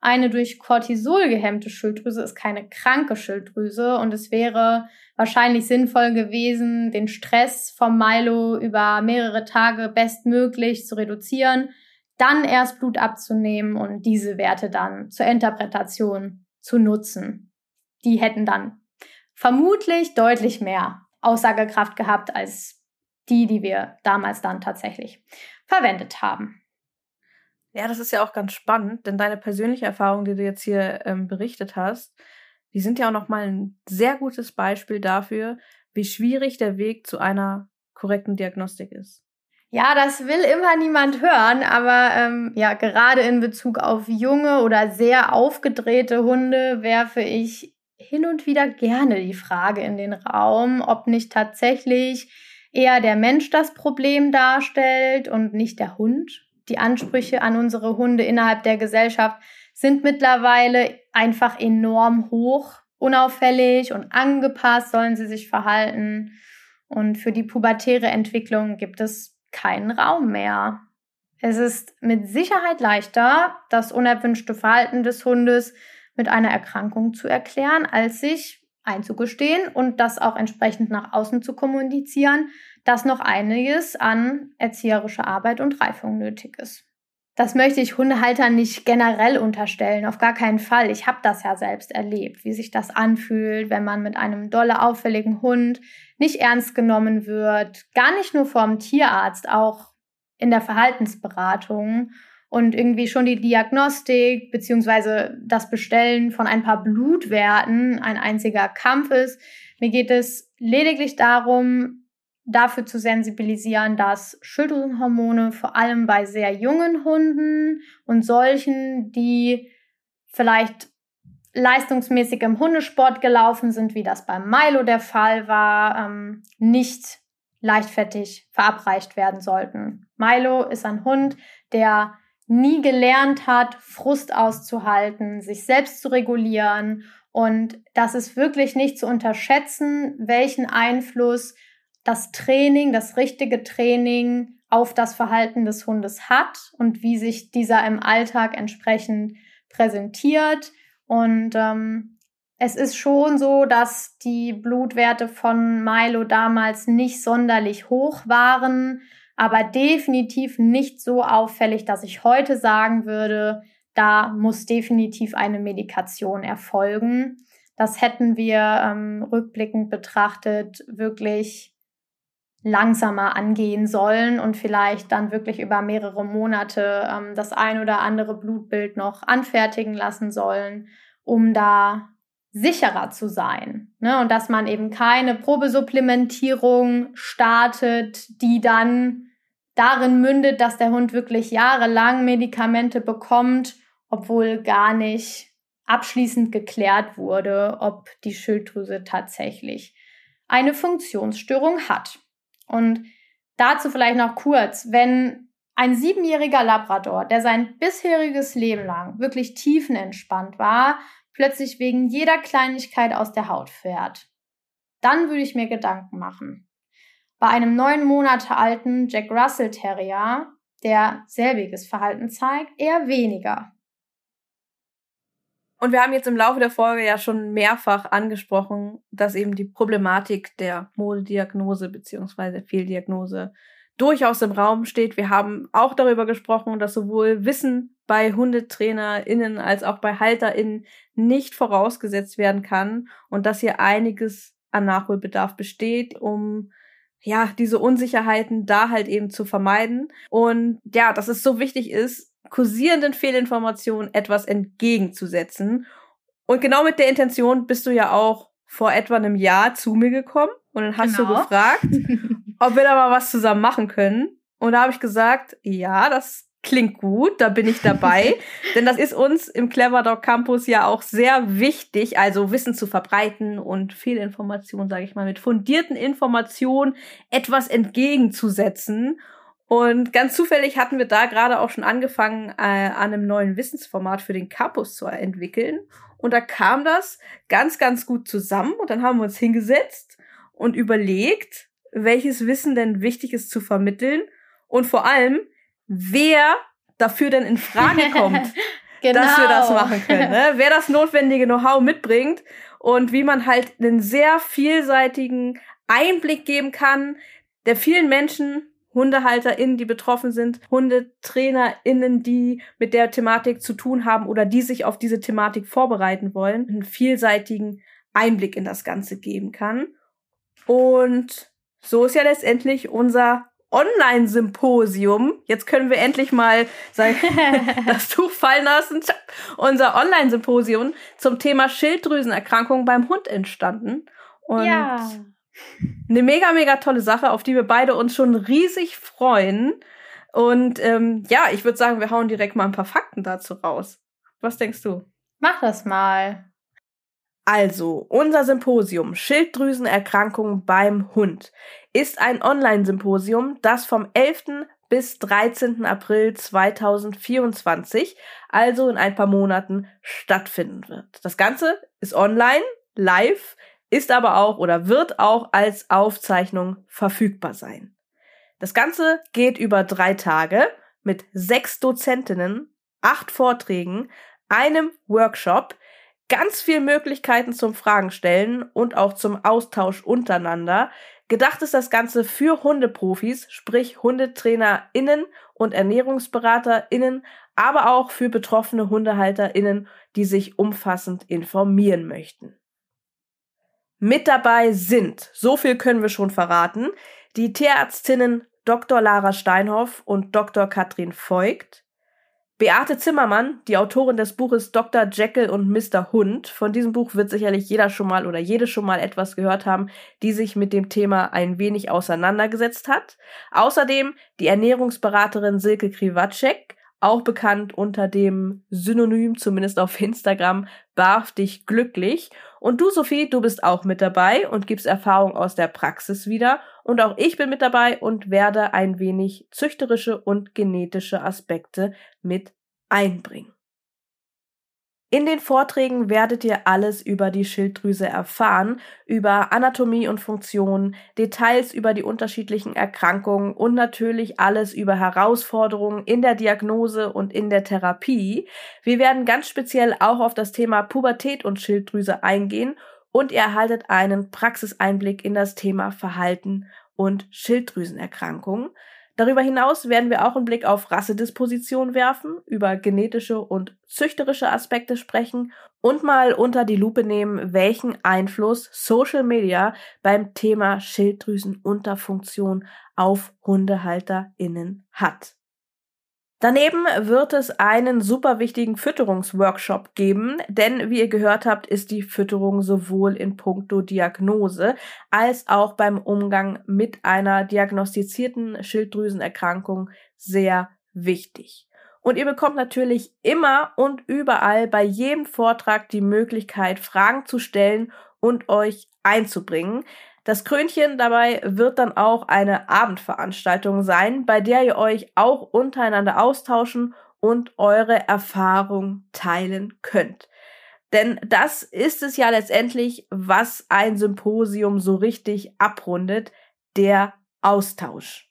eine durch Cortisol gehemmte Schilddrüse ist keine kranke Schilddrüse und es wäre wahrscheinlich sinnvoll gewesen, den Stress vom Milo über mehrere Tage bestmöglich zu reduzieren, dann erst Blut abzunehmen und diese Werte dann zur Interpretation zu nutzen. Die hätten dann vermutlich deutlich mehr Aussagekraft gehabt als die, die wir damals dann tatsächlich verwendet haben. Ja, das ist ja auch ganz spannend, denn deine persönliche Erfahrung, die du jetzt hier ähm, berichtet hast, die sind ja auch nochmal ein sehr gutes Beispiel dafür, wie schwierig der Weg zu einer korrekten Diagnostik ist. Ja, das will immer niemand hören, aber ähm, ja, gerade in Bezug auf junge oder sehr aufgedrehte Hunde werfe ich hin und wieder gerne die Frage in den Raum, ob nicht tatsächlich eher der Mensch das Problem darstellt und nicht der Hund die Ansprüche an unsere Hunde innerhalb der Gesellschaft sind mittlerweile einfach enorm hoch. Unauffällig und angepasst sollen sie sich verhalten. Und für die pubertäre Entwicklung gibt es keinen Raum mehr. Es ist mit Sicherheit leichter, das unerwünschte Verhalten des Hundes mit einer Erkrankung zu erklären, als sich einzugestehen und das auch entsprechend nach außen zu kommunizieren, dass noch einiges an erzieherischer Arbeit und Reifung nötig ist. Das möchte ich Hundehaltern nicht generell unterstellen, auf gar keinen Fall. Ich habe das ja selbst erlebt, wie sich das anfühlt, wenn man mit einem dolle auffälligen Hund nicht ernst genommen wird, gar nicht nur vom Tierarzt, auch in der Verhaltensberatung und irgendwie schon die Diagnostik beziehungsweise das Bestellen von ein paar Blutwerten ein einziger Kampf ist. Mir geht es lediglich darum, dafür zu sensibilisieren, dass Schilddrüsenhormone vor allem bei sehr jungen Hunden und solchen, die vielleicht leistungsmäßig im Hundesport gelaufen sind, wie das beim Milo der Fall war, ähm, nicht leichtfertig verabreicht werden sollten. Milo ist ein Hund, der nie gelernt hat, Frust auszuhalten, sich selbst zu regulieren. Und das ist wirklich nicht zu unterschätzen, welchen Einfluss das Training, das richtige Training auf das Verhalten des Hundes hat und wie sich dieser im Alltag entsprechend präsentiert. Und ähm, es ist schon so, dass die Blutwerte von Milo damals nicht sonderlich hoch waren, aber definitiv nicht so auffällig, dass ich heute sagen würde, da muss definitiv eine Medikation erfolgen. Das hätten wir ähm, rückblickend betrachtet wirklich langsamer angehen sollen und vielleicht dann wirklich über mehrere Monate ähm, das ein oder andere Blutbild noch anfertigen lassen sollen, um da sicherer zu sein. Ne? Und dass man eben keine Probesupplementierung startet, die dann darin mündet, dass der Hund wirklich jahrelang Medikamente bekommt, obwohl gar nicht abschließend geklärt wurde, ob die Schilddrüse tatsächlich eine Funktionsstörung hat. Und dazu vielleicht noch kurz, wenn ein siebenjähriger Labrador, der sein bisheriges Leben lang wirklich tiefenentspannt war, plötzlich wegen jeder Kleinigkeit aus der Haut fährt, dann würde ich mir Gedanken machen. Bei einem neun Monate alten Jack Russell Terrier, der selbiges Verhalten zeigt, eher weniger. Und wir haben jetzt im Laufe der Folge ja schon mehrfach angesprochen, dass eben die Problematik der Modediagnose beziehungsweise Fehldiagnose durchaus im Raum steht. Wir haben auch darüber gesprochen, dass sowohl Wissen bei HundetrainerInnen als auch bei HalterInnen nicht vorausgesetzt werden kann und dass hier einiges an Nachholbedarf besteht, um ja, diese Unsicherheiten da halt eben zu vermeiden. Und ja, dass es so wichtig ist, kursierenden Fehlinformationen etwas entgegenzusetzen. Und genau mit der Intention bist du ja auch vor etwa einem Jahr zu mir gekommen und dann hast genau. du gefragt, <laughs> ob wir da mal was zusammen machen können. Und da habe ich gesagt, ja, das klingt gut, da bin ich dabei. <laughs> Denn das ist uns im Clever Dog Campus ja auch sehr wichtig, also Wissen zu verbreiten und Fehlinformationen, sage ich mal, mit fundierten Informationen etwas entgegenzusetzen. Und ganz zufällig hatten wir da gerade auch schon angefangen, äh, an einem neuen Wissensformat für den Campus zu entwickeln. Und da kam das ganz, ganz gut zusammen. Und dann haben wir uns hingesetzt und überlegt, welches Wissen denn wichtig ist zu vermitteln. Und vor allem, wer dafür denn in Frage <laughs> kommt, genau. dass wir das machen können. <laughs> Ne? Wer das notwendige Know-how mitbringt und wie man halt einen sehr vielseitigen Einblick geben kann, der vielen Menschen HundehalterInnen, die betroffen sind, HundetrainerInnen, die mit der Thematik zu tun haben oder die sich auf diese Thematik vorbereiten wollen, einen vielseitigen Einblick in das Ganze geben kann. Und so ist ja letztendlich unser Online-Symposium. Jetzt können wir endlich mal sein, <laughs> das Tuch fallen lassen. Unser Online-Symposium zum Thema Schilddrüsenerkrankung beim Hund entstanden. Und ja. Eine mega, mega tolle Sache, auf die wir beide uns schon riesig freuen. Und ähm, ja, ich würde sagen, wir hauen direkt mal ein paar Fakten dazu raus. Was denkst du? Mach das mal. Also, unser Symposium Schilddrüsenerkrankung beim Hund ist ein Online-Symposium, das vom 11. bis 13. April 2024, also in ein paar Monaten, stattfinden wird. Das Ganze ist online, live, ist aber auch oder wird auch als Aufzeichnung verfügbar sein. Das Ganze geht über drei Tage mit sechs Dozentinnen, acht Vorträgen, einem Workshop, ganz viel Möglichkeiten zum Fragen stellen und auch zum Austausch untereinander. Gedacht ist das Ganze für Hundeprofis, sprich HundetrainerInnen und ErnährungsberaterInnen, aber auch für betroffene HundehalterInnen, die sich umfassend informieren möchten. Mit dabei sind, so viel können wir schon verraten, die Tierärztinnen Dr. Lara Steinhoff und Dr. Katrin Voigt, Beate Zimmermann, die Autorin des Buches Dr. Jekyll und Mr. Hund. Von diesem Buch wird sicherlich jeder schon mal oder jede schon mal etwas gehört haben, die sich mit dem Thema ein wenig auseinandergesetzt hat. Außerdem die Ernährungsberaterin Silke Kriwatschek, auch bekannt unter dem Synonym, zumindest auf Instagram, Barf dich glücklich. Und du, Sophie, du bist auch mit dabei und gibst Erfahrung aus der Praxis wieder. Und auch ich bin mit dabei und werde ein wenig züchterische und genetische Aspekte mit einbringen. In den Vorträgen werdet ihr alles über die Schilddrüse erfahren, über Anatomie und Funktion, Details über die unterschiedlichen Erkrankungen und natürlich alles über Herausforderungen in der Diagnose und in der Therapie. Wir werden ganz speziell auch auf das Thema Pubertät und Schilddrüse eingehen und ihr erhaltet einen Praxiseinblick in das Thema Verhalten und Schilddrüsenerkrankungen. Darüber hinaus werden wir auch einen Blick auf Rassedisposition werfen, über genetische und züchterische Aspekte sprechen und mal unter die Lupe nehmen, welchen Einfluss Social Media beim Thema Schilddrüsenunterfunktion auf HundehalterInnen hat. Daneben wird es einen super wichtigen Fütterungsworkshop geben, denn wie ihr gehört habt, ist die Fütterung sowohl in puncto Diagnose als auch beim Umgang mit einer diagnostizierten Schilddrüsenerkrankung sehr wichtig. Und ihr bekommt natürlich immer und überall bei jedem Vortrag die Möglichkeit, Fragen zu stellen und euch einzubringen. Das Krönchen dabei wird dann auch eine Abendveranstaltung sein, bei der ihr euch auch untereinander austauschen und eure Erfahrung teilen könnt. Denn das ist es ja letztendlich, was ein Symposium so richtig abrundet, der Austausch.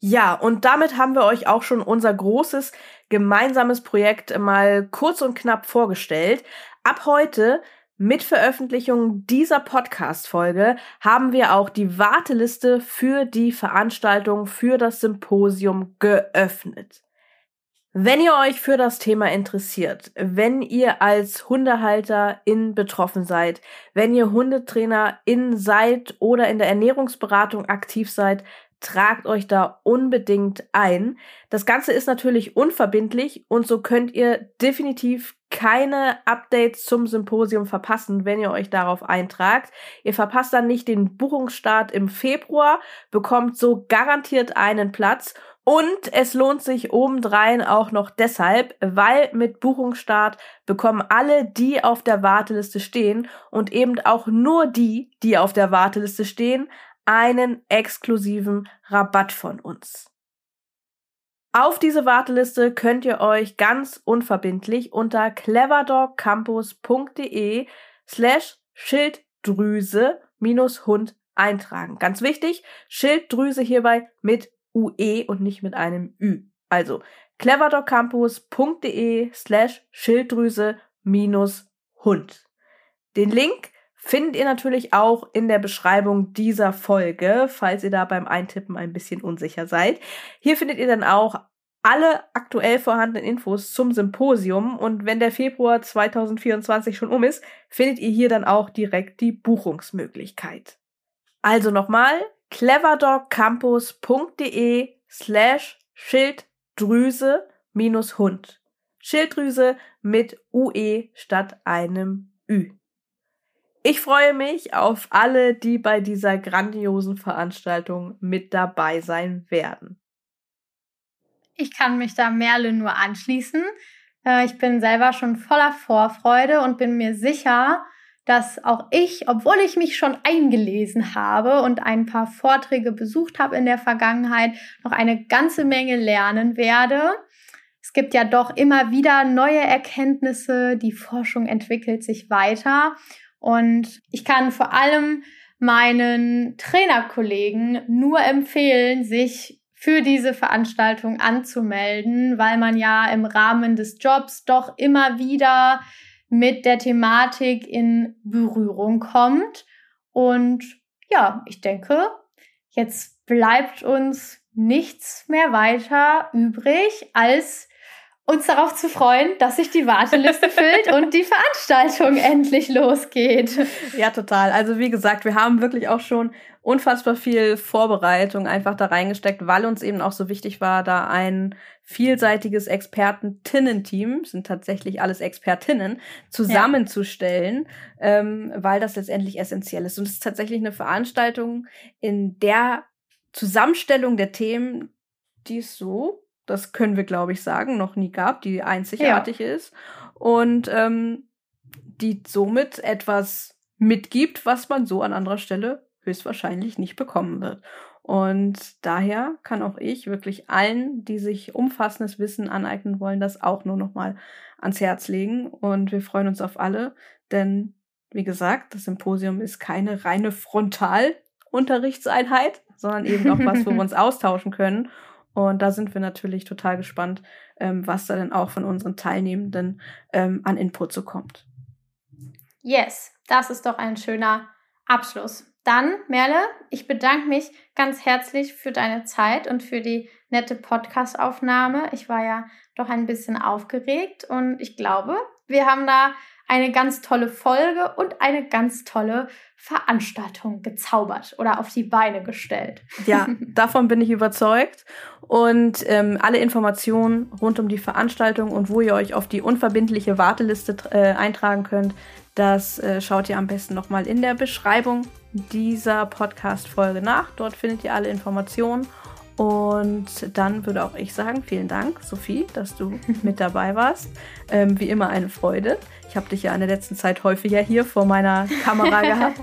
Ja, und damit haben wir euch auch schon unser großes gemeinsames Projekt mal kurz und knapp vorgestellt. Ab heute mit Veröffentlichung dieser Podcast-Folge haben wir auch die Warteliste für die Veranstaltung für das Symposium geöffnet. Wenn ihr euch für das Thema interessiert, wenn ihr als Hundehalter in betroffen seid, wenn ihr Hundetrainer in seid oder in der Ernährungsberatung aktiv seid, tragt euch da unbedingt ein. Das Ganze ist natürlich unverbindlich und so könnt ihr definitiv keine Updates zum Symposium verpassen, wenn ihr euch darauf eintragt. Ihr verpasst dann nicht den Buchungsstart im Februar, bekommt so garantiert einen Platz und es lohnt sich obendrein auch noch deshalb, weil mit Buchungsstart bekommen alle, die auf der Warteliste stehen und eben auch nur die, die auf der Warteliste stehen, einen exklusiven Rabatt von uns. Auf diese Warteliste könnt ihr euch ganz unverbindlich unter cleverdogcampus.de slash Schilddrüse minus Hund eintragen. Ganz wichtig, Schilddrüse hierbei mit UE und nicht mit einem Ü. Also cleverdogcampus.de slash Schilddrüse minus Hund. Den Link findet ihr natürlich auch in der Beschreibung dieser Folge, falls ihr da beim Eintippen ein bisschen unsicher seid. Hier findet ihr dann auch alle aktuell vorhandenen Infos zum Symposium und wenn der Februar 2024 schon um ist, findet ihr hier dann auch direkt die Buchungsmöglichkeit. Also nochmal cleverdogcampus.de slash Schilddrüse minus Hund. Schilddrüse mit UE statt einem Ü. Ich freue mich auf alle, die bei dieser grandiosen Veranstaltung mit dabei sein werden. Ich kann mich da Merle nur anschließen. Äh, ich bin selber schon voller Vorfreude und bin mir sicher, dass auch ich, obwohl ich mich schon eingelesen habe und ein paar Vorträge besucht habe in der Vergangenheit, noch eine ganze Menge lernen werde. Es gibt ja doch immer wieder neue Erkenntnisse, die Forschung entwickelt sich weiter und ich kann vor allem meinen Trainerkollegen nur empfehlen, sich für diese Veranstaltung anzumelden, weil man ja im Rahmen des Jobs doch immer wieder mit der Thematik in Berührung kommt. Und ja, ich denke, jetzt bleibt uns nichts mehr weiter übrig, als uns darauf zu freuen, dass sich die Warteliste füllt und die Veranstaltung endlich losgeht. Ja, total. Also wie gesagt, wir haben wirklich auch schon unfassbar viel Vorbereitung einfach da reingesteckt, weil uns eben auch so wichtig war, da ein vielseitiges Experten-Tinnen-Team, sind tatsächlich alles Expertinnen, zusammenzustellen, ja. ähm, weil das letztendlich essentiell ist. Und es ist tatsächlich eine Veranstaltung, in der Zusammenstellung der Themen, die es so das können wir, glaube ich, sagen, noch nie gab, die einzigartig ja. ist und ähm, die somit etwas mitgibt, was man so an anderer Stelle höchstwahrscheinlich nicht bekommen wird. Und daher kann auch ich wirklich allen, die sich umfassendes Wissen aneignen wollen, das auch nur noch mal ans Herz legen. Und wir freuen uns auf alle, denn wie gesagt, das Symposium ist keine reine Frontalunterrichtseinheit, sondern eben auch was, wo wir <laughs> uns austauschen können und da sind wir natürlich total gespannt, ähm, was da denn auch von unseren Teilnehmenden ähm, an Input so kommt. Yes, das ist doch ein schöner Abschluss. Dann, Merle, ich bedanke mich ganz herzlich für deine Zeit und für die nette Podcast-Aufnahme. Ich war ja doch ein bisschen aufgeregt und ich glaube, wir haben da eine ganz tolle Folge und eine ganz tolle Veranstaltung gezaubert oder auf die Beine gestellt. Ja, <laughs> davon bin ich überzeugt. Und ähm, alle Informationen rund um die Veranstaltung und wo ihr euch auf die unverbindliche Warteliste äh, eintragen könnt, das äh, schaut ihr am besten nochmal in der Beschreibung dieser Podcast-Folge nach. Dort findet ihr alle Informationen. Und dann würde auch ich sagen, vielen Dank, Sophie, dass du <laughs> mit dabei warst. Ähm, wie immer eine Freude. Ich habe dich ja in der letzten Zeit häufiger hier vor meiner Kamera <laughs> gehabt.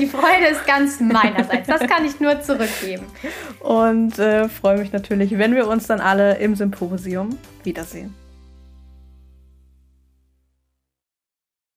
Die Freude ist ganz meinerseits. Das kann ich nur zurückgeben. Und äh, freue mich natürlich, wenn wir uns dann alle im Symposium wiedersehen.